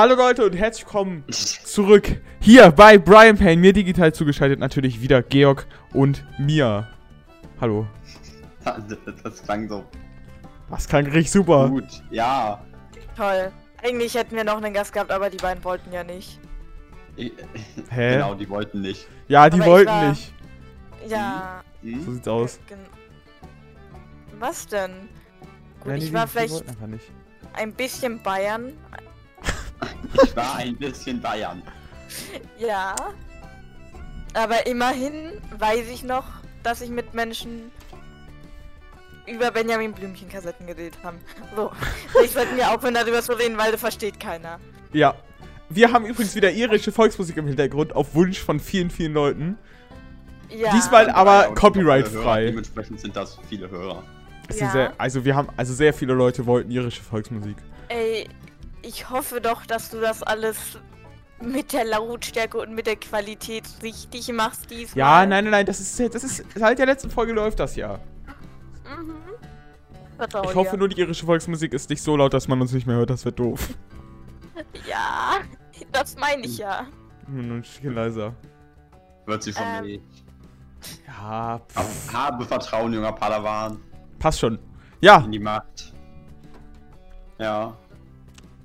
Hallo Leute und herzlich willkommen zurück hier bei Brian Payne. Mir digital zugeschaltet natürlich wieder Georg und Mia. Hallo. Das klang so Was klang richtig super. gut. Ja. Toll. Eigentlich hätten wir noch einen Gast gehabt, aber die beiden wollten ja nicht. Ich- Hä? Genau, die wollten nicht. Ja, die Aber wollten war- nicht. Ja. So Hm? sieht's aus. Was denn? Gut, Nein, ich war vielleicht ein bisschen Bayern. Ich war ein bisschen Bayern. Ja. Aber immerhin weiß ich noch, dass ich mit Menschen über Benjamin Blümchen Kassetten geredet haben. So. Vielleicht sollten wir aufhören darüber zu reden, weil das versteht keiner. Ja. Wir haben übrigens wieder irische Volksmusik im Hintergrund auf Wunsch von vielen, vielen Leuten. Ja. Diesmal aber Und copyright-frei. Dementsprechend sind das viele Hörer. Ja. Sehr, also wir haben, also sehr viele Leute wollten irische Volksmusik. Ey, ich hoffe doch, dass du das alles mit der Lautstärke und mit der Qualität richtig machst diesmal. Ja, nein, nein, nein, das ist, das ist seit der letzten Folge läuft das ja. Mhm. Vertrau Ich hoffe dir. nur, die irische Volksmusik ist nicht so laut, dass man uns nicht mehr hört. Das wird doof. Ja, das meine ich ja. Hm, Ein leiser. Wird sie von Ähm. mir. Ja, pff, Hab- Habe Vertrauen, junger Padawan. passt schon. Ja, In die Macht. Ja.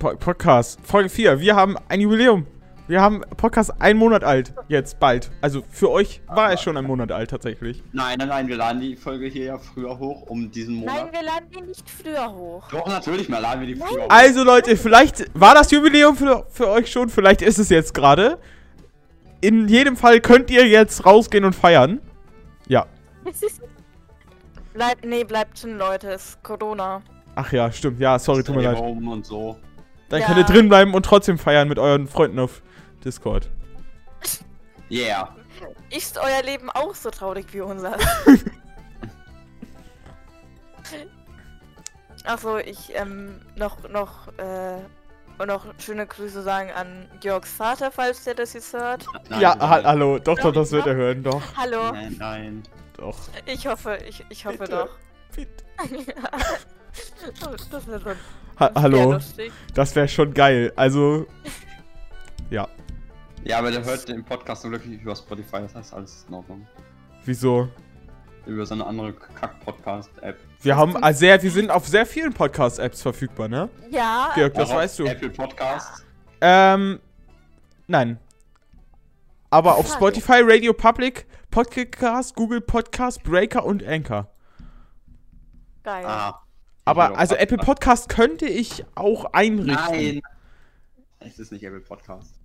Po Podcast, Folge 4. Wir haben ein Jubiläum. Wir haben Podcast ein Monat alt. Jetzt bald. Also für euch war es schon ein Monat alt tatsächlich. Nein, nein, nein, wir laden die Folge hier ja früher hoch, um diesen Nein, Monat. wir laden ihn nicht früher hoch. Doch, natürlich, mal laden wir die früher hoch. Also Leute, vielleicht war das Jubiläum für, für euch schon. Vielleicht ist es jetzt gerade. In jedem Fall könnt ihr jetzt rausgehen und feiern. Ja. Bleibt, nee, bleibt drin, Leute. Es ist Corona. Ach ja, stimmt. Ja, sorry, tut mir leid. und so. Dann Ja. könnt ihr drin bleiben und trotzdem feiern mit euren Freunden auf Discord. Yeah. Ist euer Leben auch so traurig wie unser? Achso, ich, ähm, noch, noch, äh, und noch schöne Grüße sagen an Georgs Vater, falls der das jetzt hört. Nein, ja, nein, ha hallo. Doch, doch, Doch, das wird er hören. Doch, Hallo, Nein, nein. doch. ich hoffe, ich, ich hoffe Bitte. doch. Bitte. das wäre schon Ha hallo. lustig. Das wäre schon geil. Also, ja. Ja, aber der hört den Podcast nur wirklich über Spotify, das heißt alles in Ordnung. Wieso? Über so eine andere Kack-Podcast-App. Wir haben äh, sehr, wir sind auf sehr vielen Podcast-Apps verfügbar, ne? Ja, Georg, das weißt du. Apple Podcast. Ähm, nein. Aber auf. Spotify, Radio Public, Podcast, Google Podcast, Breaker und Anchor. geil. Ah. Aber Ich also Apple Podcast könnte ich auch einrichten. Nein! Es ist nicht Apple Podcast.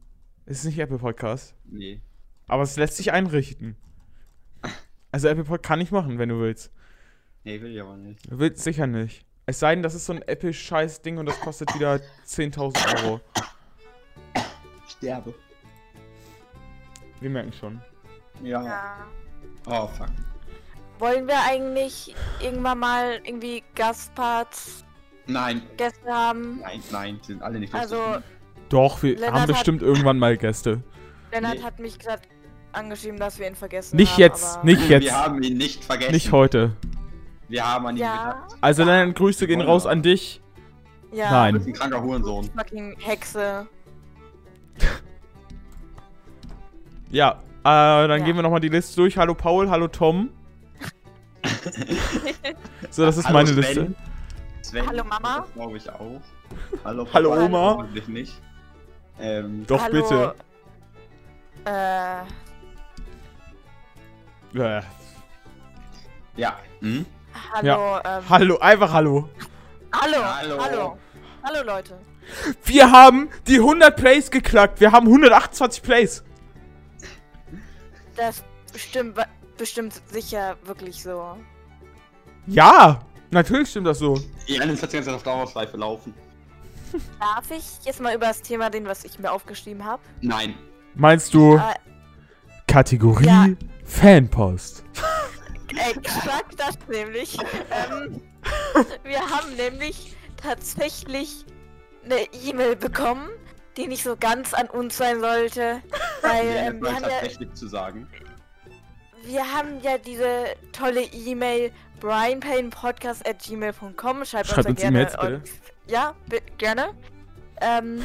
Es ist nicht Apple Podcast. Nee. Aber es lässt sich einrichten. Also Apple Podcast kann ich machen, wenn du willst. Nee, will ich aber nicht. Du willst sicher nicht. Es sei denn, das ist so ein Apple-Scheiß-Ding und das kostet wieder 10.000 Euro. Sterbe. Wir merken schon. Ja. Ja. Oh, fuck. Wollen wir eigentlich irgendwann mal irgendwie Gastparts, Nein. Gäste haben? Nein, nein, die sind alle nicht Also, lustig. Doch, wir Lennart haben hat- bestimmt irgendwann mal Gäste. Lennart Nee. hat mich gerade angeschrieben, dass wir ihn vergessen Nicht haben. jetzt, aber nicht jetzt. Wir haben ihn nicht vergessen. Nicht heute. Wir haben an ihn Ja, gedacht. Also dann Grüße gehen raus an dich. ja. Nein. Du bist ein kranker Hurensohn. Fucking Hexe. Ja, äh, dann Ja. gehen wir nochmal die Liste durch. Hallo Paul, hallo Tom. so, das ist Hallo meine Sven. Liste. Sven, Hallo, Mama. glaube ich auch. Hallo, Hallo, Papa, Oma. Hoffentlich nicht. Ähm, Doch, Hallo, bitte. Äh, ja. Hm? hallo, ähm, hallo, einfach hallo. hallo, Hallo. hallo, hallo, Leute. Wir haben die 100 Plays geknackt. Wir haben 128 Plays. Das bestimmt, bestimmt sicher wirklich so. Ja, natürlich stimmt das so. Janis hat die ganze Zeit auf Dauerschleife laufen. Darf ich jetzt mal über das Thema reden, was ich mir aufgeschrieben habe? Nein. Meinst du Äh, Kategorie Ja. Fanpost? Exakt das nämlich. Ähm, wir haben nämlich tatsächlich eine E-Mail bekommen, die nicht so ganz an uns sein sollte. Weil ähm, wir, haben ja, tatsächlich zu sagen. Wir haben ja diese tolle E-Mail brianpainpodcast at gmail.com. Schreibt, Schreibt uns gerne E-Mails, bitte. eu- Ja, gerne. Ähm,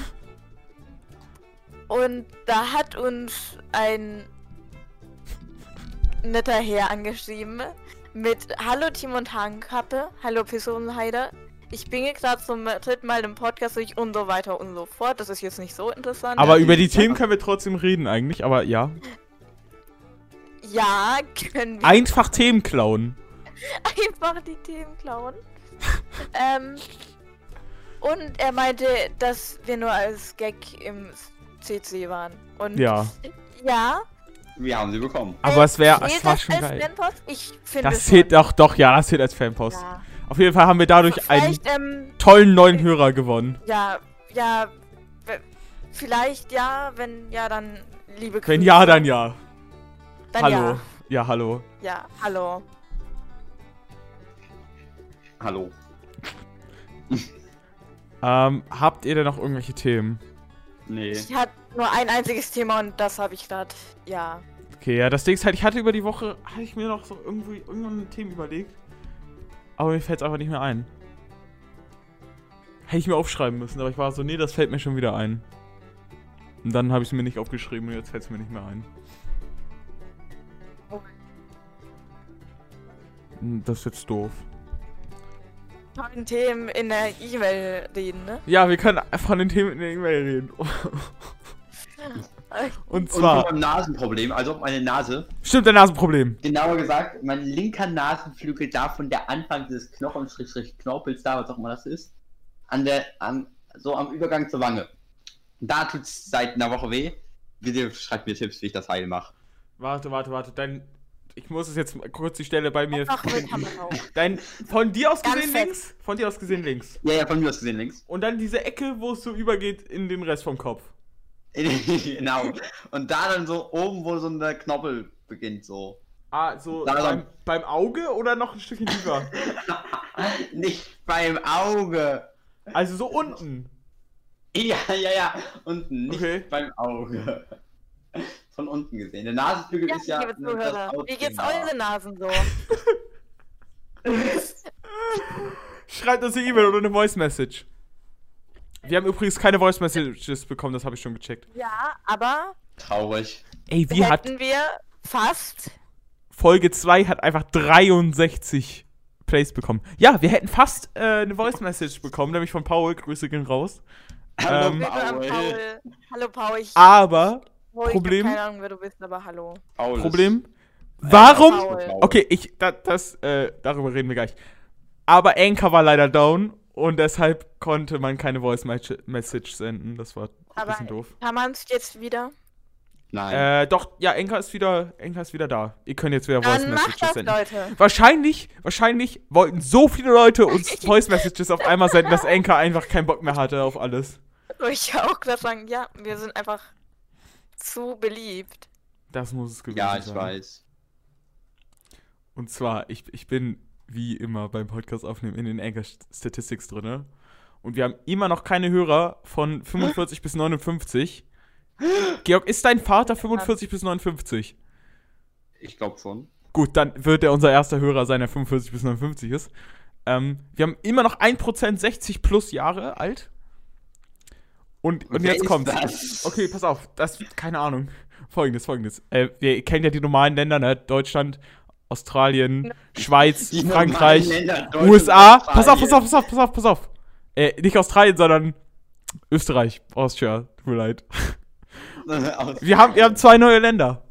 Und da hat uns ein netter Herr angeschrieben mit Hallo Team und Hahnkappe, Hallo Personenheider. Ich bin hier gerade zum dritten Mal im Podcast durch und so weiter und so fort. Das ist jetzt nicht so interessant. Aber über die Themen können wir trotzdem reden eigentlich, aber ja. Ja, können wir Einfach Themen klauen. einfach die Themen klauen. ähm, und er meinte, dass wir nur als Gag im CC waren. Und Ja. ja, Wir haben sie bekommen. Aber es wäre, es war das schon als geil. Fanpost? Ich finde Das zählt doch, doch, ja, das zählt als Fanpost. Ja. Auf jeden Fall haben wir dadurch einen Vielleicht, ähm, tollen neuen Hörer gewonnen. ja, ja, vielleicht ja, wenn ja, dann liebe Grüße. Wenn ja, dann ja. Dann hallo. Ja. hallo. Ja, ja, hallo. Hallo. Ähm, habt ihr denn noch irgendwelche Themen? Nee. Ich hatte nur ein einziges Thema und das habe ich gerade, ja. Okay, ja, das Ding ist halt, ich hatte über die Woche, hatte ich mir noch so irgendwie irgendwann ein Thema überlegt. Aber mir fällt es einfach nicht mehr ein. Hätte ich mir aufschreiben müssen, aber ich war so, nee, das fällt mir schon wieder ein. Und dann habe ich es mir nicht aufgeschrieben und jetzt fällt es mir nicht mehr ein. Das ist jetzt doof. Von Themen in der E-Mail reden, ne? Ja, wir können von den Themen in der E-Mail reden. Und Und zwar, vom Nasenproblem, also meine Nase. stimmt, der Nasenproblem. Genauer gesagt, mein linker Nasenflügel, davon der Anfang des Knochen-Knorpels da, was auch immer das ist, an der, an, so am Übergang zur Wange. Da tut's seit einer Woche weh. Bitte schreibt mir Tipps, wie ich das heil mache. Warte, warte, warte, dein, ich muss es jetzt mal kurz die Stelle bei mir. Hammerhau. Dein, von dir aus Ganz gesehen fest. links? Von dir aus gesehen links. Ja, ja, von mir aus gesehen links. Und dann diese Ecke, wo es so übergeht in den Rest vom Kopf. genau. Und da dann so oben, wo so ein Knorpel beginnt, so. Ah, so Da beim, beim Auge oder noch ein Stückchen tiefer? Nicht beim Auge. Also so unten. Ja, ja, ja. Unten, nicht Okay. beim Auge. Von unten gesehen. Der Nasenflügel Ja, ist ja. liebe Zuhörer, wie geht's eure Nasen so? Schreibt uns eine E-Mail oder eine Voice Message. Wir haben übrigens keine Voice Messages bekommen, das habe ich schon gecheckt. Ja, aber. Traurig. Ey, wie hat hätten wir fast Folge 2 hat einfach 63 Plays bekommen. Ja, wir hätten fast äh, eine Voice Message bekommen, nämlich von Paul. Grüße gehen raus. Hallo, Ähm, Paul. Hallo Paul, ich, Aber oh, ich Problem- hab keine Ahnung, wer du bist, aber hallo. Paul ist- Problem. Warum? Paul. Okay, ich, da, das, äh, darüber reden wir gleich. Aber Anchor war leider down und deshalb konnte man keine Voice Message senden. Das war ein Aber bisschen doof. kann man es jetzt wieder? Nein. Äh, doch, ja, Anchor ist wieder, Anchor ist wieder da. Ihr könnt jetzt wieder Voice Dann macht Messages das, senden. Leute. Wahrscheinlich, wahrscheinlich wollten so viele Leute uns Voice Messages auf einmal senden, dass Anchor einfach keinen Bock mehr hatte auf alles. Ich auch gerade sagen, ja, wir sind einfach zu beliebt. Das muss es gewesen ja, ich sein. weiß. Und zwar, ich, ich bin wie immer beim Podcast aufnehmen in den Anchor Statistics drinne. Und wir haben immer noch keine Hörer von 45 bis 59. Georg, ist dein Vater 45 bis 59? Ich glaube schon. Gut, dann wird er unser erster Hörer sein, der 45 bis 59 ist. Ähm, wir haben immer noch 1% 60 plus Jahre alt. Und, und Wer jetzt kommt's. das? Okay, pass auf. Das, keine Ahnung. Folgendes, folgendes. Äh, wir kennen ja die normalen Länder, ne? Deutschland, Australien, Schweiz, Die Frankreich, Länder, USA. Pass auf, pass auf, pass auf, pass auf, pass auf. Äh, nicht Australien, sondern Österreich, Austria. Tut mir leid. Wir haben, wir haben zwei neue Länder.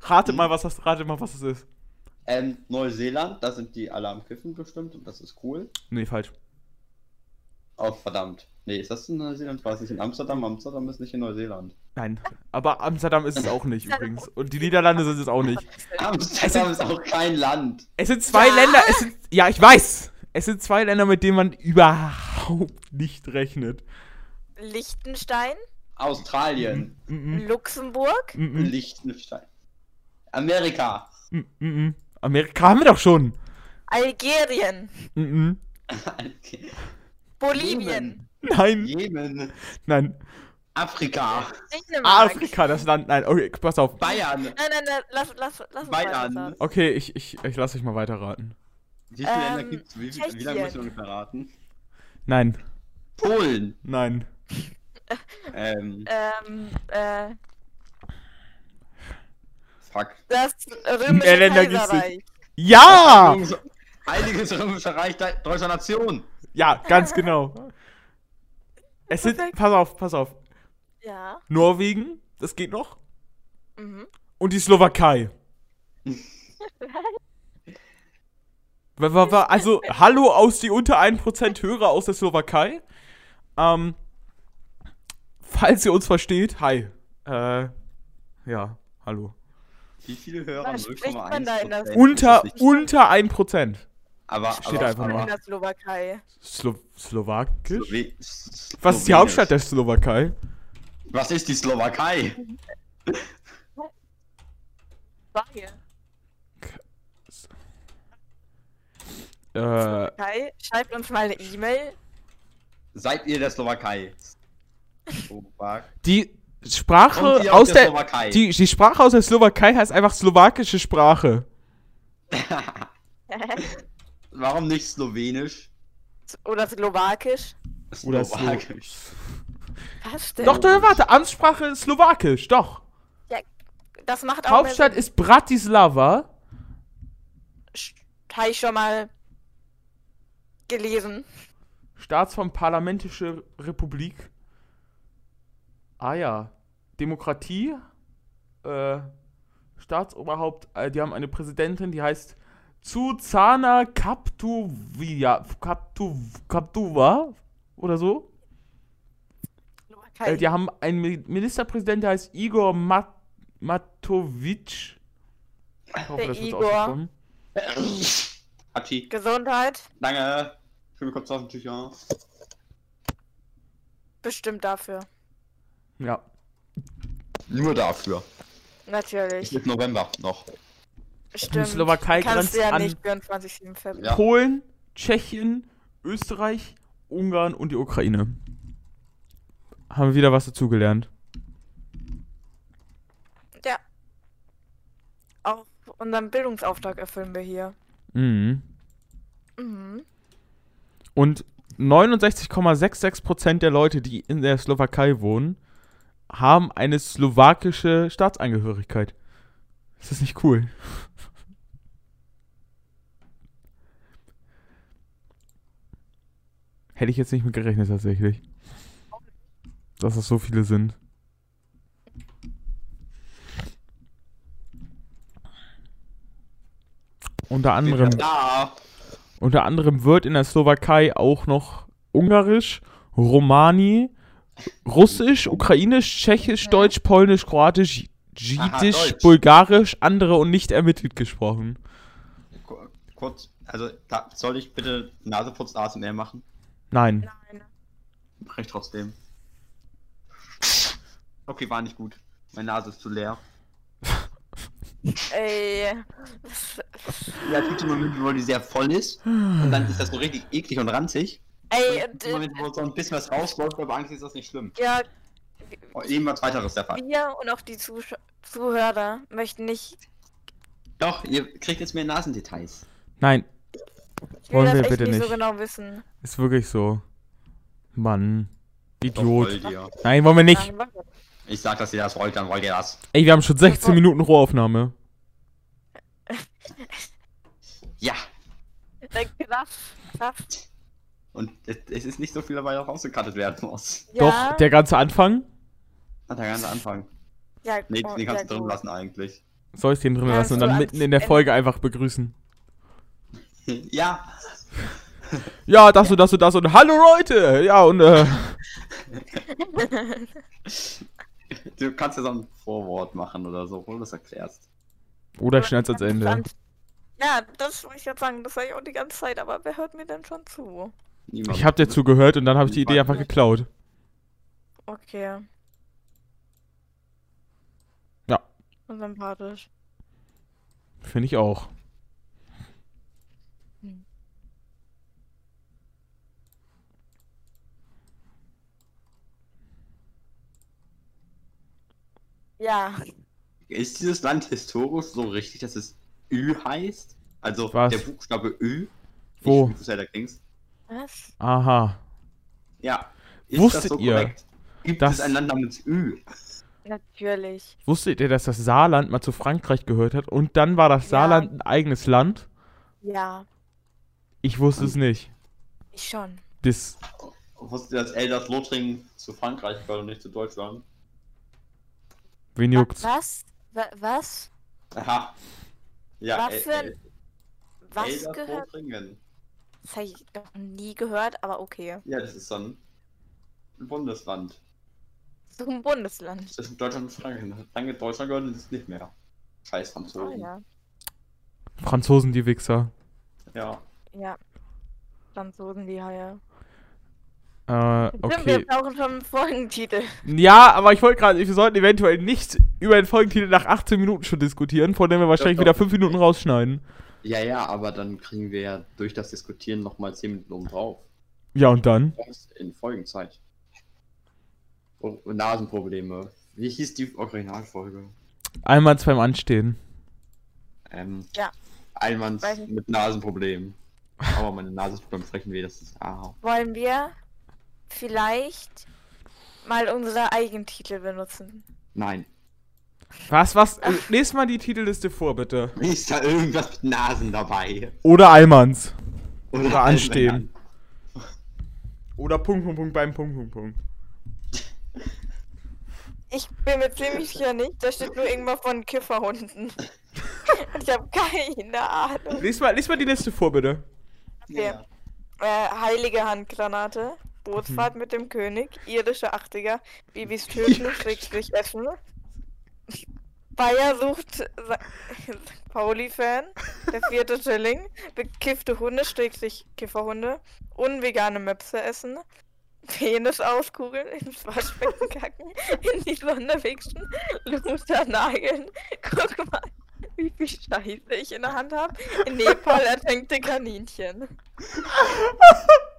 Ratet Hm. mal, was das, ratet mal, was das ist. ähm, Neuseeland, da sind die alle am Kiffen bestimmt und das ist cool. Nee, falsch. Oh, verdammt. Nee, ist das in Neuseeland? War es nicht in Amsterdam? Amsterdam ist nicht in Neuseeland. Nein. Aber Amsterdam ist es auch nicht übrigens. Und die Niederlande sind es auch nicht. Amsterdam ist auch kein Land. Es sind zwei Ja. Länder, es sind, ja, ich weiß. Es sind zwei Länder, mit denen man überhaupt nicht rechnet. Liechtenstein, Australien, Mhm. Luxemburg, Mhm. Liechtenstein. Amerika. Mhm. Amerika haben wir doch schon. Algerien, Mhm. Bolivien, Nein, Jemen. nein. Afrika. Dänemark. Afrika, das Land. Nein, okay, pass auf. Bayern. Nein, nein, nein, lass, lass, lass uns Bayern. weiter. Okay, ich, ich, ich lasse euch mal weiterraten. Wie viele Ähm, Länder gibt's? Wie, wie Tschechien. lange muss ich ungefähr raten? Nein, Polen. nein. Ähm, Ähm, äh, fuck. das römische Mehr Länder gibt's Kaiserreich. Ja! Heiliges Römische Reich de- deutscher Nation. Ja, ganz genau. Es sind, Perfekt. pass auf, pass auf. Ja. Norwegen, das geht noch. Mhm. Und die Slowakei. Wa- wa- wa- Also, hallo aus die unter 1% Hörer aus der Slowakei. Ähm, falls ihr uns versteht, hi. Äh, ja, hallo. Wie viele Hörer? Was spricht man da in der- 0,1%? Unter, unter 1%. Aber, steht aber, einfach nur. in der Slowakei. Slo Slowakisch? Slowe- Was ist die Slowenisch. Hauptstadt der Slowakei? Was ist die Slowakei? Frage. Äh, Slowakei, schreibt uns mal eine E-Mail. Seid ihr der Slowakei? Slowak die Sprache aus der, Slowakei? die, die Sprache aus der Slowakei heißt einfach slowakische Sprache. Warum nicht Slowenisch? Oder Slowakisch. Oder Slo Slowakisch. Was denn? Doch, doch, warte, Amtssprache ist slowakisch, doch. Das macht auch Hauptstadt ist Bratislava. Habe ich schon mal gelesen. Staatsform Parlamentische Republik. Ah ja. Demokratie. Äh, Staatsoberhaupt, äh, die haben eine Präsidentin, die heißt Zuzana Kaptuvia, Kaptu, Kaptuva oder so. Äh, die haben einen Mi- Ministerpräsidenten, der heißt Igor Mat Matovic. Ich hoffe, Der das wird Igor. ausgesprochen. Hatschi. Gesundheit. Danke. Ich will mir kurz auf den Tücher. Bestimmt dafür. Ja. Nur dafür. Natürlich. Bis November noch. Stimmt. Slowakei Kannst grenzt du ja an- nicht 24-7 verbringen. Ja. Polen, Tschechien, Österreich, Ungarn und die Ukraine. Haben wir wieder was dazugelernt. Ja. Auch unseren Bildungsauftrag erfüllen wir hier. Mhm. Mhm. Und 69,66% der Leute, die in der Slowakei wohnen, haben eine slowakische Staatsangehörigkeit. Ist das nicht cool? Hätte ich jetzt nicht mit gerechnet tatsächlich. Dass das so viele sind. Unter anderem unter anderem wird in der Slowakei auch noch Ungarisch, Romani, Russisch, Ukrainisch, Tschechisch. Deutsch, Polnisch, Kroatisch, Jiddisch. Bulgarisch, andere und nicht ermittelt gesprochen. Ku- Kurz, also da, soll ich bitte Naseputz ASMR machen? Nein. Nein. Mach ich trotzdem. Okay, war nicht gut. Meine Nase ist zu leer. Ey. Ja, es gibt so Momente, wo die sehr voll ist. Und dann ist das so richtig eklig und ranzig. Ey, Und im Moment, wo so ein bisschen was rausläuft, aber eigentlich ist das nicht schlimm. ja, Oh, Eben was weiteres der Fall. wir und auch die Zusch Zuhörer möchten nicht. Doch, ihr kriegt jetzt mehr Nasendetails. Nein, Ich will Wollen das wir echt bitte nicht so genau wissen. ist wirklich so. Mann. Idiot. Nein, wollen wir nicht. Ich sag, dass ihr das wollt, dann wollt ihr das. Ey, wir haben schon 16 Minuten Rohaufnahme. Ja. Und es, ist nicht so viel dabei, noch rausgekattet werden muss. Ja, Doch, der ganze Anfang. Hat der ganze Anfang. ja, Nee, oh, den kannst du drin lassen eigentlich. Soll ich den drin lassen und dann mitten in der. Folge einfach begrüßen? ja. Ja, das und das und das und hallo Leute! Ja, und äh. Du kannst ja so ein Vorwort machen oder so, wo du das erklärst. Oder schnell ans Ende. Ja, das wollte ich jetzt sagen, das sage ich auch die ganze Zeit, aber wer hört mir denn schon zu? Niemand. Ich hab dir zugehört und dann habe ich die Idee einfach geklaut. Okay. Ja. Sympathisch. Finde ich auch. Ja, Ist dieses Land historisch so richtig, dass es Ü heißt? Also Was? der Buchstabe Ü? Wo? Selber klingst. was? Aha. Ja. Ist Wusstet ihr? Gibt Das- es ein Land namens Ü? Natürlich. Wusstet ihr, dass das Saarland mal zu Frankreich gehört hat und dann war das Ja. Saarland ein eigenes Land? Ja, Ich wusste es nicht. ich schon. Das, Wusstet ihr, dass Elsass-Lothringen zu Frankreich gehört und nicht zu Deutschland? Wen juckt's? Was? Wa- Was? Aha. Ja, Was für ein- Was gehört? Elsass-Lothringen. Das habe ich noch nie gehört, aber okay. Ja, das ist dann ein Bundesland. So ein Bundesland. Das ist in Deutschland und Frankreich. Lange Deutschland gehört und ist es nicht mehr. Scheiß Oh Franzosen. ja. Franzosen, die Wichser. ja. Ja. Franzosen, die Haie. Äh, okay. wir brauchen schon einen Folgentitel. Ja, aber ich wollte gerade, wir sollten eventuell nicht über den Folgentitel nach 18 Minuten schon diskutieren, vor dem wir wahrscheinlich doch. wieder 5 Minuten rausschneiden. Ja, ja, aber dann kriegen wir ja durch das Diskutieren nochmal 10 Minuten oben drauf. Ja, und dann? In Folgenzeit. Oh, Nasenprobleme. Wie hieß die Originalfolge? Einmal beim Anstehen. Ähm, Ja. Nicht. mit Nasenproblemen. Aber meine Nase ist beim Frechen weh, das ist. Ah. Wollen wir vielleicht mal unsere Eigentitel benutzen? Nein. Was, was? Äh, Lest mal die Titelliste vor, bitte. Ist da irgendwas mit Nasen dabei? Oder Almans. Oder Allmännern? anstehen. Oder Punkt, Punkt, Punkt, beim Punkt, Punkt, Punkt. Ich bin mir ziemlich sicher nicht. Da steht nur irgendwas von Kifferhunden. Und ich habe keine Ahnung. Lies mal, lies mal die Liste vor, bitte. Okay. Äh, heilige Handgranate. Bootsfahrt mit dem König. Irdische 80er. Bibis töten, Schrägstrich essen. Bayer sucht. Pauli-Fan. Der vierte Schilling. Bekiffte Hunde, Schrägstrich Kifferhunde. Unvegane Möpse essen. Penis auskugeln, ins Waschbecken kacken, in die Sonne wichsen, Luther nageln. Guck mal, wie viel Scheiße ich in der Hand habe. In Nepal ertränkte Kaninchen.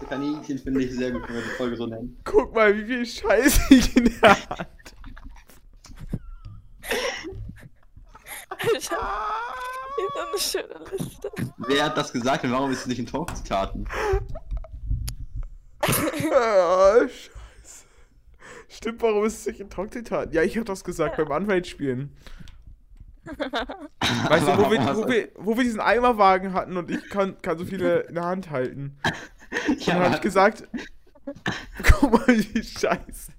Die Kaninchen finde ich sehr gut, wenn wir die Folge so nennen. Guck mal, wie viel Scheiße ich in der Hand. Alter, ist so eine schöne Liste. Wer hat das gesagt und warum ist es nicht in Talk-Zitaten? Ah, Scheiße. Stimmt, warum ist es nicht in Talk-Zitat? Ja, ich hab das gesagt beim Anwaltspielen. Weißt du, wo wir, wo, wir, wo wir diesen Eimerwagen hatten und ich kann, kann so viele in der Hand halten. Und dann hab ich gesagt, guck mal, wie viel Scheiße.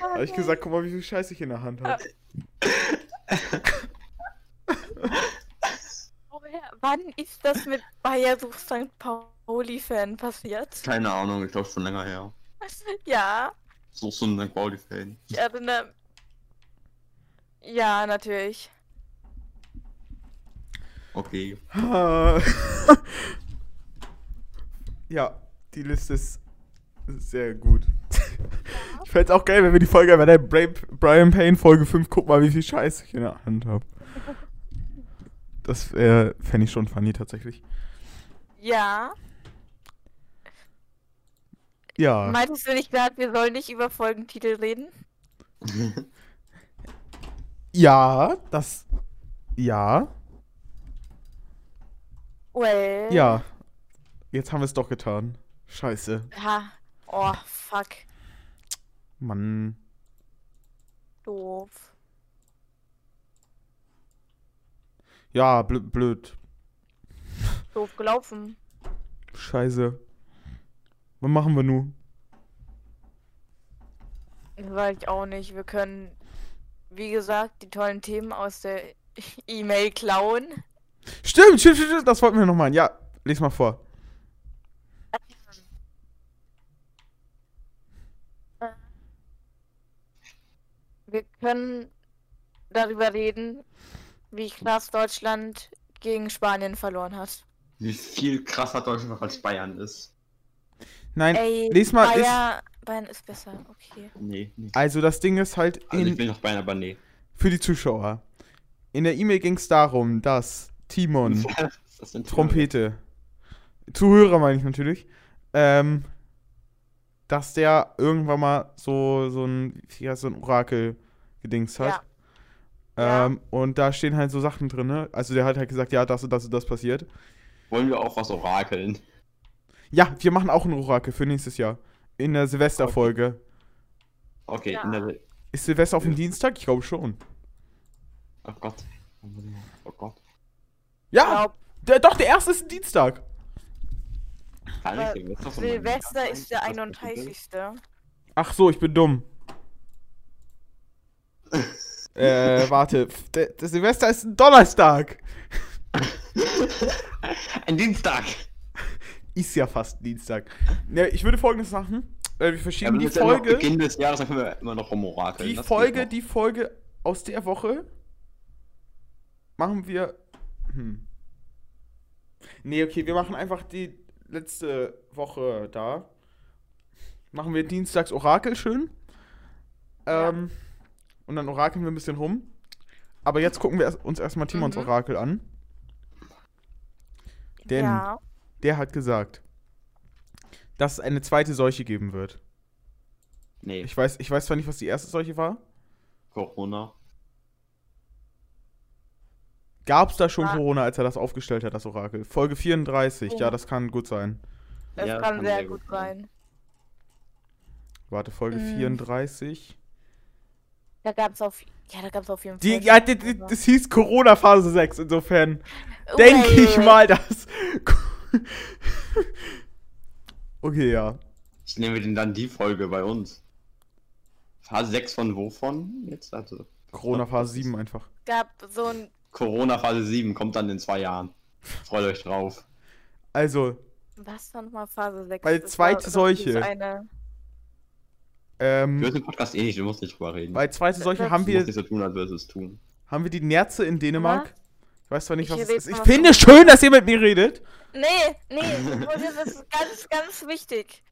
Hab ich gesagt, guck mal, wie viel Scheiße ich in der Hand habe. Woher, wann ist das mit Bayer sucht St. Pauli-Fan passiert? Keine Ahnung, ich glaube schon länger her. Ja, So so ein Quality-Fan. ich erinnere. Ja, natürlich. Okay. Ja, die Liste ist sehr gut. Ich fände es auch geil, wenn wir die Folge bei der Brian Payne Folge 5 guck mal, wie viel Scheiße ich in der Hand habe. Das äh, fände ich schon funny tatsächlich. Ja. Ja. Meintest du nicht gerade, wir sollen nicht über Folgentitel reden? Ja, das. Ja. Well. Ja. Jetzt haben wir es doch getan. Scheiße. Ha. Oh, fuck. Mann. Doof. Ja, blöd. blöd. Doof gelaufen. Scheiße. Was machen wir nun? Weiß ich auch nicht. Wir können, wie gesagt, die tollen Themen aus der E-Mail klauen. Stimmt, stimmt, stimmt, das wollten wir noch mal. Ja, lies mal vor. Wir können darüber reden, wie krass Deutschland gegen Spanien verloren hat. Wie viel krasser Deutschland noch als Bayern ist. Nein, Ey, lies mal. Bayer, Bayern ist besser, okay. Nee, nee. also das Ding ist halt Also ich in, will noch Bayern, aber nee. für die Zuschauer. In der E-Mail ging es darum, dass Timon, Was ist das Trompete, Zuhörer meine ich natürlich, ähm, dass der irgendwann mal so, so ein, wie heißt so ein Orakel gedings hat. Ja. Ähm, Und da stehen halt so Sachen drin, ne? Also der hat halt gesagt, ja, das und das und das passiert. Wollen wir auch was orakeln? Ja, wir machen auch ein Orakel für nächstes Jahr. In der Silvesterfolge. Okay, Ja. in der. Ist Silvester auf dem Dienstag? Ich glaube schon. Oh Gott. Oh Gott. Ja, der, doch, der erste ist ein Dienstag. Kann Aber ich Silvester ist der Jahr sein? 31. Ach so, ich bin dumm. äh, warte. Der, der Silvester ist ein Donnerstag. Ein Dienstag. Ist ja fast Dienstag. Ja, ich würde folgendes machen. Äh, wir verschieben Aber die ist ja Folge. Beginn des Jahres, dann können wir immer noch rumorakeln. Die Das Folge, die Folge aus der Woche machen wir. Hm. Nee, okay, wir machen einfach die letzte Woche da. Machen wir Dienstags Orakel schön. Ja. Ähm, und dann orakeln wir ein bisschen rum. Aber jetzt gucken wir erst- uns erstmal Timons Mhm. Orakel an. Denn ja. Der hat gesagt, dass es eine zweite Seuche geben wird. Nee, Ich weiß, ich weiß zwar nicht, was die erste Seuche war. Corona. Gab es da schon Ah. Corona, als er das aufgestellt hat, das Orakel? Folge 34, ja, Ja. das kann gut sein. Das Ja, kann sehr gut sein. Warte, Folge Mm. 34. Da gab es auf, ja, da gab es auf jeden Die, Fall. ja, die, die, das hieß Corona Phase 6, insofern Well, denke ich mal, dass. okay, ja. Ich nehme denn dann die Folge bei uns. Phase 6 von wovon? Jetzt also. Corona Phase 7 einfach. gab so ein, Corona Phase 7 kommt dann in zwei Jahren. Freut euch drauf. Also, was war nochmal Phase 6? Weil Das zweite Seuche. Eine, Du ähm, hörst den Podcast eh nicht, du musst nicht drüber reden. bei zweite Seuche Das- haben du musst wir, nicht so tun, als würdest du es tun. haben wir die Nerze in Dänemark. Ich weiß zwar nicht, Ich was es ist. Ich finde schön, dass ihr mit mir redet. Nee, nee, das ist ganz, ganz wichtig.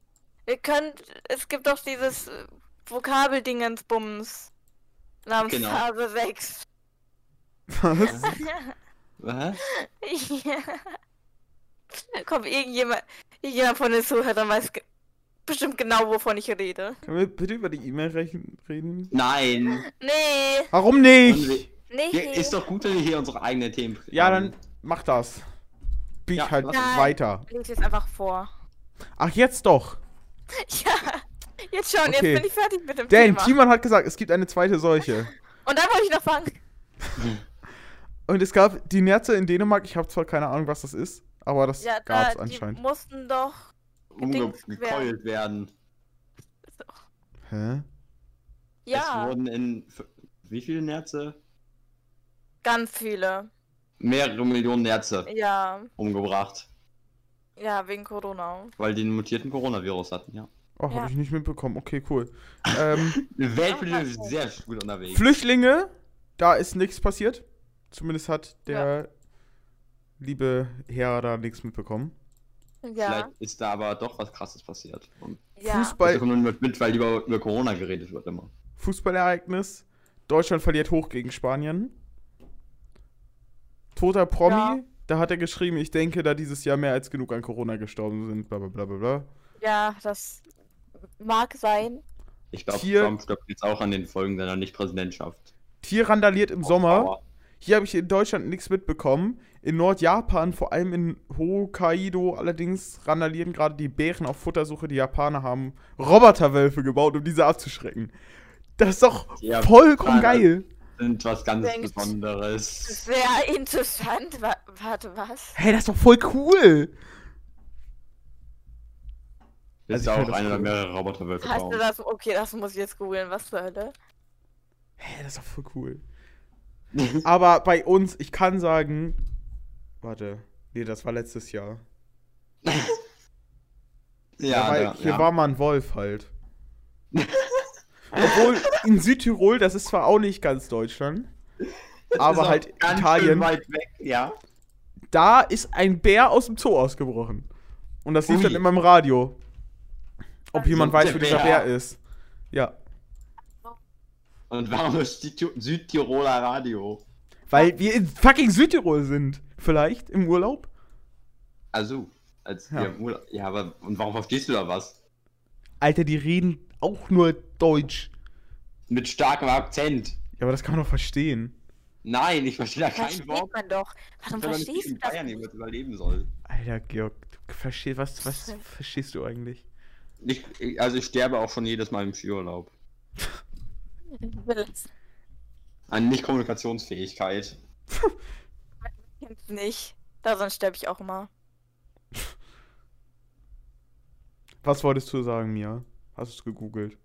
Ihr könnt, es gibt doch dieses äh, Vokabeldingensbums namens Genau. Phase 6. Was? Was? ja. Komm, irgendjemand, irgendjemand von den Zuhörern weiß bestimmt genau, wovon ich rede. Können wir bitte über die E-Mail reden? Nein. Nee, Warum Und nicht? Nee. Ist doch gut, wenn wir hier unsere eigenen Themen Ja, dann mach das. Bieg Ja, halt uns- weiter. Lies jetzt einfach vor. Ach, jetzt doch. Ja, jetzt schon, Okay. jetzt bin ich fertig mit dem Denn Thema. Timon hat gesagt, es gibt eine zweite Seuche. Und dann wollte ich noch fangen. Und es gab die Nerze in Dänemark. Ich habe zwar keine Ahnung, was das ist, aber das Ja, gab es die anscheinend. mussten doch. Umgekeult werden. Hä? Es Ja, wurden in wie viele Nerze? Ganz viele. Mehrere Millionen Nerze Ja, umgebracht. ja, wegen Corona. Weil die einen mutierten Coronavirus hatten, ja. Oh, Ja. habe ich nicht mitbekommen. Okay, cool. ähm, ist was. sehr gut unterwegs. Flüchtlinge, da ist nichts passiert. Zumindest hat der liebe Herr da nichts mitbekommen. Ja, Vielleicht ist da aber doch was krasses passiert. Und ja. Fußball, kommt nur mit, weil lieber über Corona geredet wird immer. Fußballereignis. Deutschland verliert hoch gegen Spanien. Toter Promi, Ja. da hat er geschrieben, ich denke, da dieses Jahr mehr als genug an Corona gestorben sind, bla bla bla bla bla. Ja, das mag sein. Ich glaube, Trump stirbt jetzt auch an den Folgen seiner Nicht-Präsidentschaft. Tier randaliert im Sommer. Dauer. Hier habe ich in Deutschland nichts mitbekommen. In Nordjapan, vor allem in Hokkaido, allerdings randalieren gerade die Bären auf Futtersuche. Die Japaner haben Roboterwölfe gebaut, um diese abzuschrecken. Das ist doch Ja, vollkommen geil. Sind was ganz Denkst- Besonderes. Sehr interessant. Wa warte, was? Hey, das ist doch voll cool. Ist Also ich auch find das ein oder mehrere Roboterwölfe Hast du das? Okay, das muss ich jetzt googeln. Was zur Hölle? Hey, das ist doch voll cool. Aber bei uns, ich kann sagen. Warte. Nee, das war letztes Jahr. Ja, weil da, hier ja. war mal ein Wolf halt. Obwohl in Südtirol, das ist zwar auch nicht ganz Deutschland, Ist aber halt Italien, weit weg, ja. da ist ein Bär aus dem Zoo ausgebrochen. Und das lief dann immer im Radio. Ob Also jemand weiß, wo dieser Bär. Ist. Ja. Und warum ist Südtiroler Radio? Weil wir in fucking Südtirol sind. Vielleicht im Urlaub? Also, als Ja. Wir, Urlaub- ja, aber und warum verstehst du da was? Alter, die reden auch nur Deutsch. Mit starkem Akzent. Ja, aber das kann man doch verstehen. Nein, ich verstehe da kein Versteht Wort. man doch. Warum verstehst du das? Bayern nicht? überleben soll. Alter, Georg, du Versteh, was, was verstehst du eigentlich? Ich, also ich sterbe auch schon jedes Mal im Skiurlaub. An Nicht-Kommunikationsfähigkeit. Nicht. Da sonst sterbe ich auch immer. Was wolltest du sagen, Mia? Hast du es gegoogelt?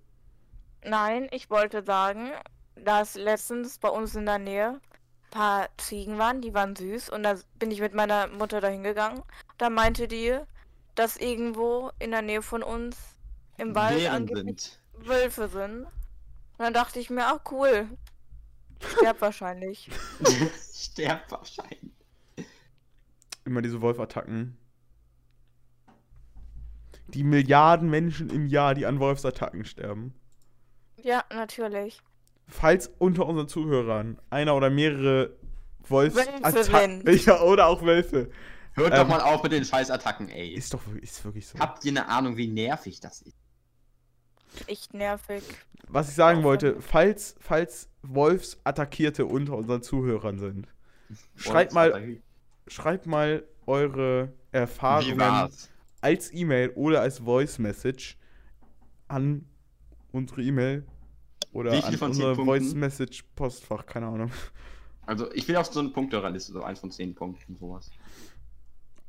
Nein, ich wollte sagen, dass letztens bei uns in der Nähe ein paar Ziegen waren, die waren süß und da bin ich mit meiner Mutter dahin gegangen. Da meinte die, dass irgendwo in der Nähe von uns im Wald angeblich sind. Wölfe sind. Und dann dachte ich mir, ach cool. Sterb wahrscheinlich. Sterb wahrscheinlich. Immer diese Wolfattacken. Die Milliarden Menschen im Jahr, die an Wolfsattacken sterben. Ja, natürlich. Falls unter unseren Zuhörern einer oder mehrere Wolfsattacken ja, oder auch Wölfe. Hört doch Ähm, mal auf mit den Scheißattacken, ey. Ist doch wirklich- ist wirklich so. Habt ihr eine Ahnung, wie nervig das ist? Echt nervig. Was ich sagen wollte, falls, falls Wolfsattackierte unter unseren Zuhörern sind, schreibt mal, schreibt mal eure Wie Erfahrungen war's? Als E-Mail oder als Voice Message an unsere E-Mail oder an unser? Voice Message Postfach, keine Ahnung. Also ich will auf so eine Punkteliste, so eins von zehn Punkten, sowas.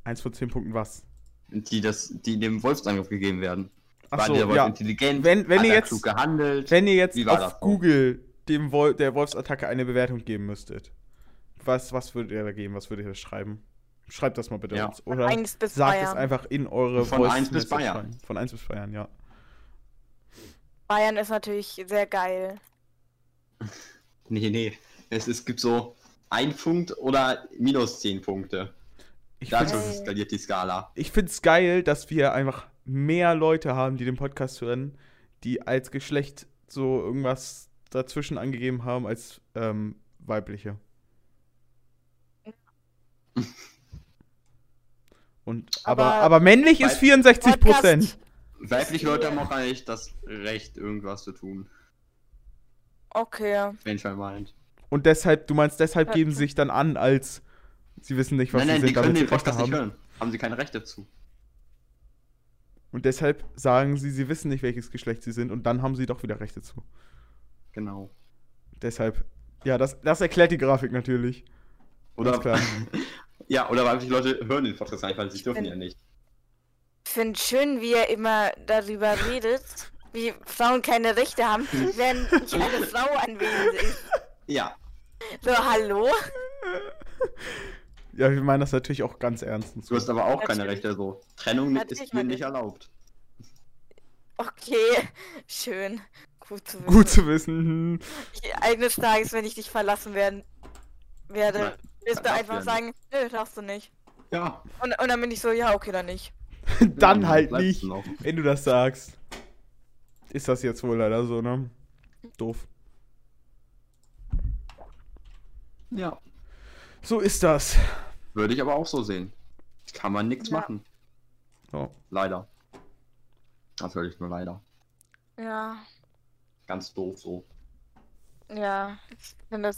Eins von zehn Punkten was? Die, das, die dem Wolfsangriff gegeben werden. War Achso, der Wolf ja. intelligent? Wenn- wenn ihr jetzt- klug gehandelt? Wenn ihr jetzt auf das? Google dem Wol der Wolfsattacke eine Bewertung geben müsstet, was, was würdet ihr da geben? Was würdet ihr da schreiben? Schreibt das mal bitte Ja. uns. Oder sagt es Bayern. einfach in eure Von Voice eins bis Message Bayern. rein. Von 1 bis Bayern, ja. Bayern ist natürlich sehr geil. Nee, nee. Es, es gibt so ein Punkt oder minus zehn Punkte. Ich Dazu finde Geil. skaliert die Skala. ich find's geil, dass wir einfach mehr Leute haben, die den Podcast hören, die als Geschlecht so irgendwas dazwischen angegeben haben als ähm, weibliche. Und, aber, aber, Aber- männlich ist Weib- 64 Prozent. Podcast- Weibliche Leute haben auch eigentlich das Recht, irgendwas zu tun. Okay. Wenn schon meint. Und deshalb, du meinst, deshalb Ja. geben sie sich dann an, als sie wissen nicht, was nein, sie nein, sind, die können damit sie den Rechte Podcast nicht haben. hören. Haben sie keine Rechte zu. Und deshalb sagen sie, sie wissen nicht, welches Geschlecht sie sind und dann haben sie doch wieder Rechte zu. Genau. Deshalb, ja, das, das erklärt die Grafik natürlich. Oder, Ganz klar. ja, oder weibliche Leute hören den Podcast nicht, weil sie dürfen bin- ja nicht. Ich finde schön, wie er immer darüber redet, wie Frauen keine Rechte haben, wenn nicht eine Frau anwesend ist. Ja. So, hallo? Ja, wir meinen das natürlich auch ganz ernst. Du hast aber auch keine Natürlich. Rechte so. Trennung Natürlich ist hier meine nicht ich. erlaubt. Okay, schön. Gut zu wissen. Gut zu wissen. hm. Ich, eines Tages, wenn ich dich verlassen werden werde, Nein, wirst du einfach ja sagen, nö, darfst du nicht. Ja. Und, und dann bin ich so, ja, okay, dann nicht. Dann Ja, halt nicht. noch. Wenn du das sagst. Ist das jetzt wohl leider so, ne? Doof. Ja. So ist das. Würde ich aber auch so sehen. Kann man nichts Ja. machen. So. Leider. Natürlich nur leider. Ja, Ganz doof so. ja. Ich finde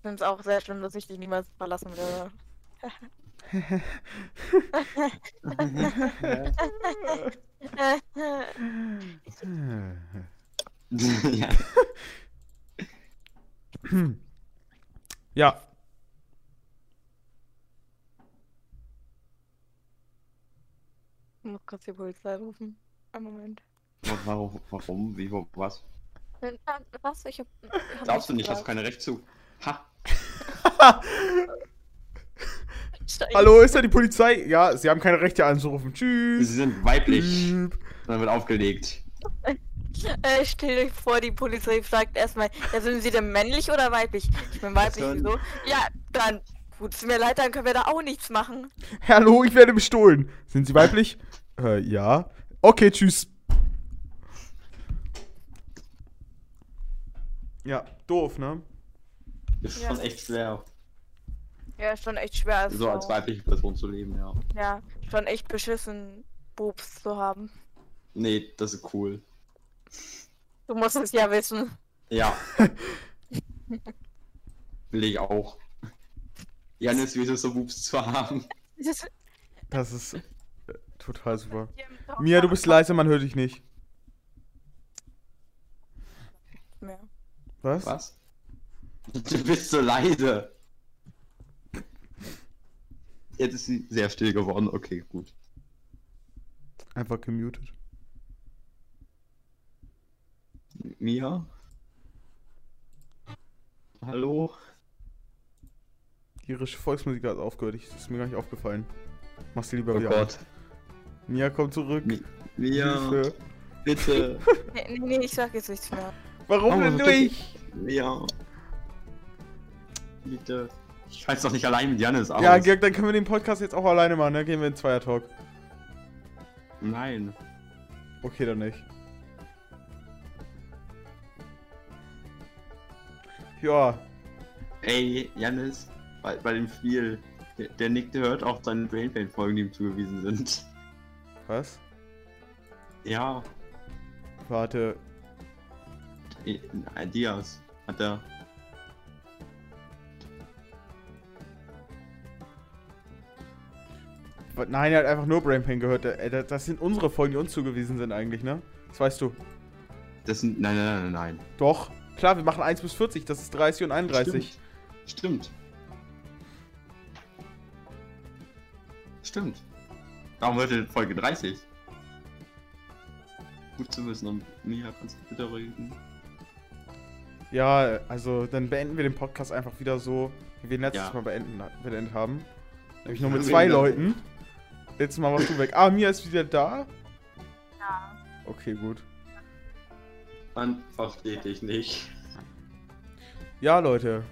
es find's auch sehr schlimm, dass ich dich niemals verlassen werde. ja. Ja. Ich muss kurz die Polizei rufen. Einen Moment. Warum? Warum? Wie? Wo, was? Äh, Was? Ich hab. ich hab Glaubst du nicht, hast du gesagt. keine Recht zu? Ha! Hallo, ist da die Polizei? Ja, sie haben keine Rechte anzurufen. Sie Tschüss. sind weiblich. Tschüss. Dann wird aufgelegt. Äh, stell euch vor, die Polizei fragt erstmal, ja, sind sie denn männlich oder weiblich? Ich bin weiblich, wieso? Ja, dann, gut, es mir leid, dann können wir da auch nichts machen. Hallo, ich werde bestohlen. Sind Sie weiblich? äh, ja. Okay, tschüss. Ja, doof, ne? Ist Ja. schon echt schwer, Ja, ist schon echt schwer als so als weibliche Person zu leben, ja. Ja, schon echt beschissen, Boobs zu haben. Nee, das ist cool. Du musst es ja wissen. Ja. Will ich auch. Janis, wie ist es so Boobs zu haben? Das ist äh, total super. Mia, du bist leise, man hört dich nicht. Mehr. Was? Was? Du bist so leise. Jetzt ist sie sehr still geworden. Okay, gut. Einfach gemutet. Mia? Hallo? Die irische Volksmusik hat aufgehört. Ich, das ist mir gar nicht aufgefallen. Mach's dir lieber Oh wieder. Gott. an. Mia, komm zurück. Mi Mia, Hilfe. bitte. Nee, nee, ich sag jetzt nichts mehr. Warum Oh, denn nicht? Mia. Bitte. Ich weiß doch nicht allein mit Janis aus. Ja, Georg, dann können wir den Podcast jetzt auch alleine machen, ne? Gehen wir in Zweier-Talk. Nein. Okay, dann nicht. Ja, Ey, Janis, bei, bei dem Spiel, der, der Nick der hört auch seine Brainpain-Folgen, die ihm zugewiesen sind. was? Ja, Warte. i- Diaz hat er. Nein, er hat einfach nur Brain Pain gehört. Äh, das- sind unsere Folgen, die uns zugewiesen sind eigentlich, ne? Das weißt du. Das sind. Nein, nein, nein, nein. Doch. Klar, wir machen 1 bis 40, das ist 30 und 31. Stimmt. Stimmt. Stimmt. Warum heute Folge 30? Gut zu wissen. Und Mia, kannst du bitte reden? Ja, also dann beenden wir den Podcast einfach wieder so, wie wir ihn letztes Ja. Mal beenden, beendet haben. Nämlich nur mit zwei Leuten. Letztes Mal warst du weg. Ah, Mia ist wieder da. Ja. Okay, gut. Man versteht dich nicht. Ja, Leute.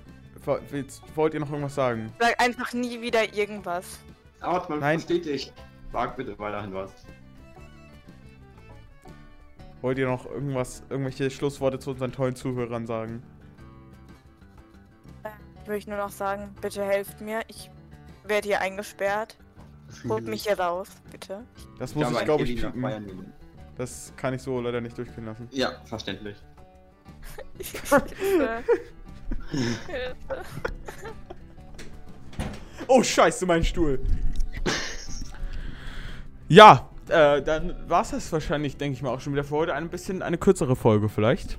Willst- Wollt ihr noch irgendwas sagen? Sag einfach nie wieder irgendwas. Aber man Nein. versteht dich. Sag bitte weiterhin was. Wollt ihr noch irgendwas, irgendwelche Schlussworte zu unseren tollen Zuhörern sagen? Ich möchte nur noch sagen, bitte helft mir. Ich werde hier eingesperrt. Holt mich hier raus, bitte. Das muss ich, ein glaube ich, piepen. Das kann ich so leider nicht durchgehen lassen. Ja, verständlich. Oh, scheiße, mein Stuhl. Ja, äh, dann war's das wahrscheinlich, denke ich mal, auch schon wieder für heute. Ein bisschen eine kürzere Folge vielleicht.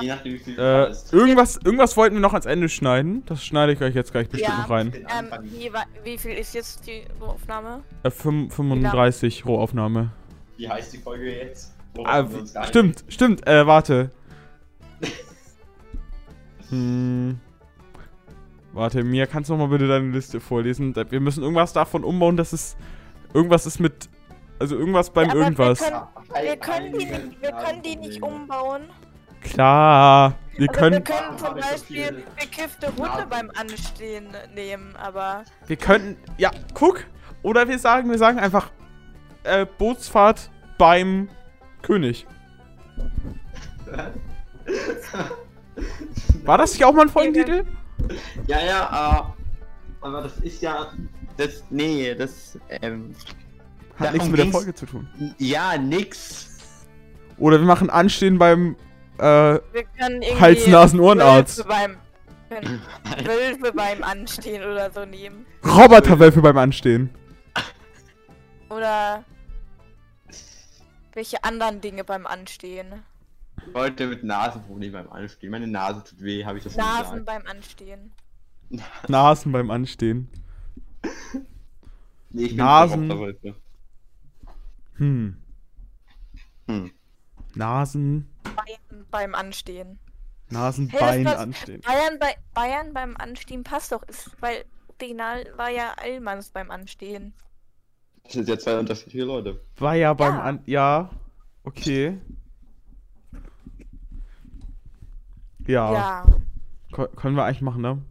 Je nachdem, wie viel Äh, hast. irgendwas, irgendwas wollten wir noch ans Ende schneiden. Das schneide ich euch jetzt gleich bestimmt Ja. noch rein. Den Ähm, wie, wie viel ist jetzt die Aufnahme? Äh, fünf- 35 Rohaufnahme. Wie heißt die Folge jetzt? Ah, wir uns geeinigt? stimmt, stimmt, äh, warte. Hm. Warte, Mia, kannst du noch mal bitte deine Liste vorlesen? Wir müssen irgendwas davon umbauen, dass es irgendwas ist mit, also irgendwas beim Ja, aber wir irgendwas. können- Ah, Wir ein- können die nicht, wir können die nicht umbauen. Klar, wir Also können, wir können zum Beispiel bekiffte Hunde beim Anstehen nehmen, aber wir könnten, ja, guck, oder wir sagen, wir sagen einfach, äh, Bootsfahrt beim König. War das nicht auch mal ein Folgentitel? Ja, ja, äh, aber das ist ja. Das. Nee, das. Ähm. Hat nichts mit der Folge zu tun. Ja, nix. Oder wir machen Anstehen beim, äh, wir können irgendwie Hals-, Nasen-, Ohrenarzt. Wölfe beim, können Wölfe beim Anstehen oder so nehmen. Roboterwölfe beim Anstehen. Oder welche anderen Dinge beim Anstehen. Leute mit Nasenproblemen beim Anstehen. Meine Nase tut weh, habe ich das schon Nasen gesagt. beim Anstehen. Nasen beim Anstehen. Nee, ich bin Nasen. Hm. Hm. Nasen. Bayern beim Anstehen. Nasenbein Hey, anstehen. Bayern, bei, Bayern beim Anstehen passt doch, ist, weil Original war ja Allmanns beim Anstehen. Das sind ja zwei unterschiedliche Leute. War ja beim Ja. An. Ja. Okay. Ja. Ja. Ko können wir eigentlich machen, ne?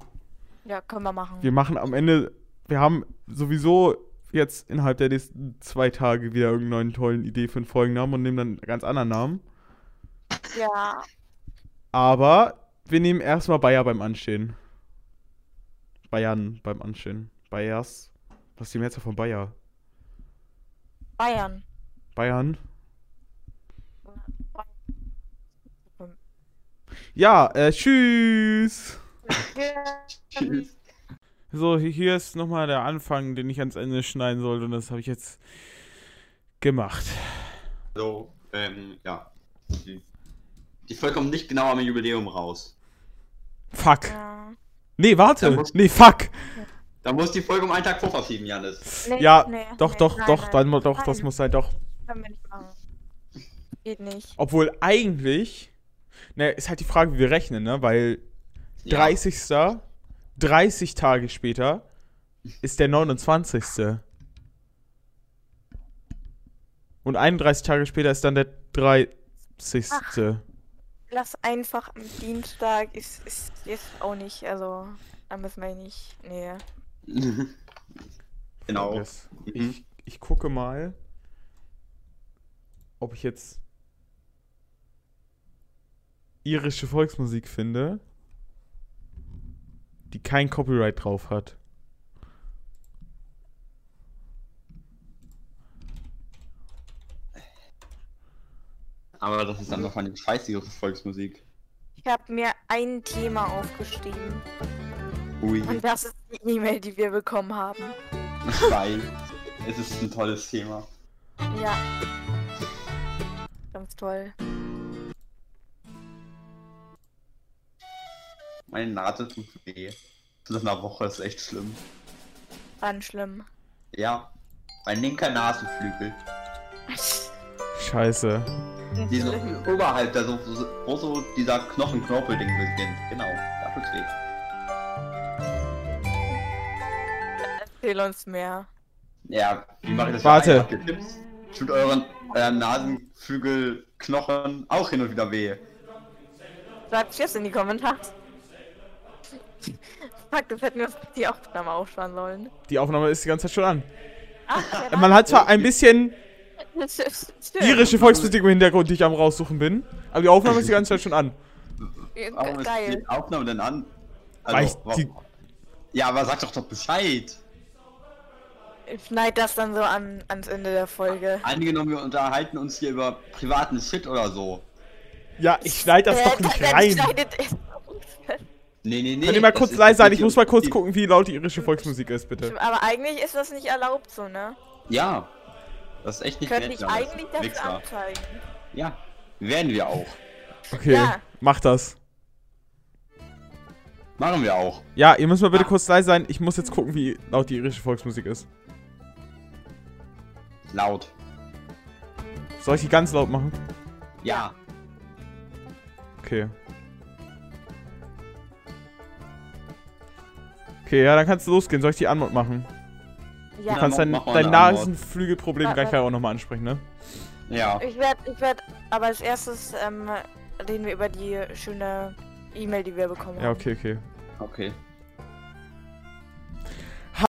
Ja, können wir machen. Wir machen am Ende. Wir haben sowieso jetzt innerhalb der nächsten zwei Tage wieder irgendeinen tollen Idee für einen Folgennamen und nehmen dann einen ganz anderen Namen. Ja. Aber wir nehmen erstmal Bayer beim Anstehen. Bayern beim Anstehen. Bayers. Was ist die Mehrzahl von Bayer? Bayern. Bayern? Ja, äh, tschüss. Ja. Tschüss. So, hier ist nochmal der Anfang, den ich ans Ende schneiden sollte und das habe ich jetzt gemacht. So, ähm, ja. Die, die Folge kommt nicht genau am Jubiläum raus. Fuck. Ja. Nee, warte. muss- Nee, fuck. Da muss die Folge um einen Tag vor verschieben, Janis. Nee, Ja, nee, doch, nee, doch, nein, doch, nein, dann doch, das nein, muss sein, doch. Können wir nicht machen. Geht nicht. Obwohl eigentlich, ne, ist halt die Frage, wie wir rechnen, ne? Weil Ja. 30. 30 Tage später ist der 29. Und 31 Tage später ist dann der 30. Lass einfach am Dienstag, ist, ist jetzt auch nicht, also, müssen wir nicht, nee. genau. Mhm. Ich, ich gucke mal, ob ich jetzt irische Volksmusik finde, die kein Copyright drauf hat. Aber das ist dann noch eine scheißige Volksmusik. Ich habe mir ein Thema aufgeschrieben Ui, und das ist die E-Mail, die wir bekommen haben. ich weiß. Es ist ein tolles Thema. Ja. Ganz toll. Meine Nase tut weh. Das nach einer Woche ist echt schlimm. Ganz schlimm. Ja. Mein linker Nasenflügel. Scheiße. Die so oberhalb, da so, so, wo so dieser Knochenknorpelding beginnt. Genau, da tut's weh. Erzähl uns mehr. Ja, wie mache ich das? Warte. Tut euren äh, Nasenflügelknochen auch hin und wieder weh. Schreibt jetzt in die Kommentare. Fuck, das hätten wir uns die Aufnahme aufsparen sollen. Die Aufnahme ist die ganze Zeit schon an. Ach, Man hat zwar ein bisschen irische Volksmusik im Hintergrund, die ich am raussuchen bin, aber die Aufnahme ist die ganze Zeit schon an. Warum ist Geil. die Aufnahme denn an? Weil ich warum- die- Ja, aber sag doch doch Bescheid. Ich schneid das dann so an, ans Ende der Folge. Angenommen, wir unterhalten uns hier über privaten Shit oder so. Ja, ich schneide das Äh, doch nicht dann rein. Nee, nee, nee. Könnt ihr mal das kurz leise sein? das Ich muss mal kurz die- gucken, wie laut die irische Volksmusik ist, bitte. Aber eigentlich ist das nicht erlaubt so, ne? Ja. Das ist echt nicht Könnte nett, ich eigentlich dafür Wichser. anzeigen. Ja, werden wir auch. Okay, Ja. mach das. Machen wir auch. Ja, ihr müsst mal bitte Ah. kurz leise sein. Ich muss jetzt gucken, wie laut die irische Volksmusik ist. Laut. Soll ich die ganz laut machen? Ja. Okay. Okay, ja, dann kannst du losgehen. Soll ich die Anmod machen? Du Ja, kannst dein, mach mal dein Anmod. Nasenflügelproblem Ja, gleich ja. auch nochmal ansprechen, ne? Ja. ich werde, ich werde, aber als erstes ähm, reden wir über die schöne E-Mail, die wir bekommen Ja, haben. okay, okay. Okay.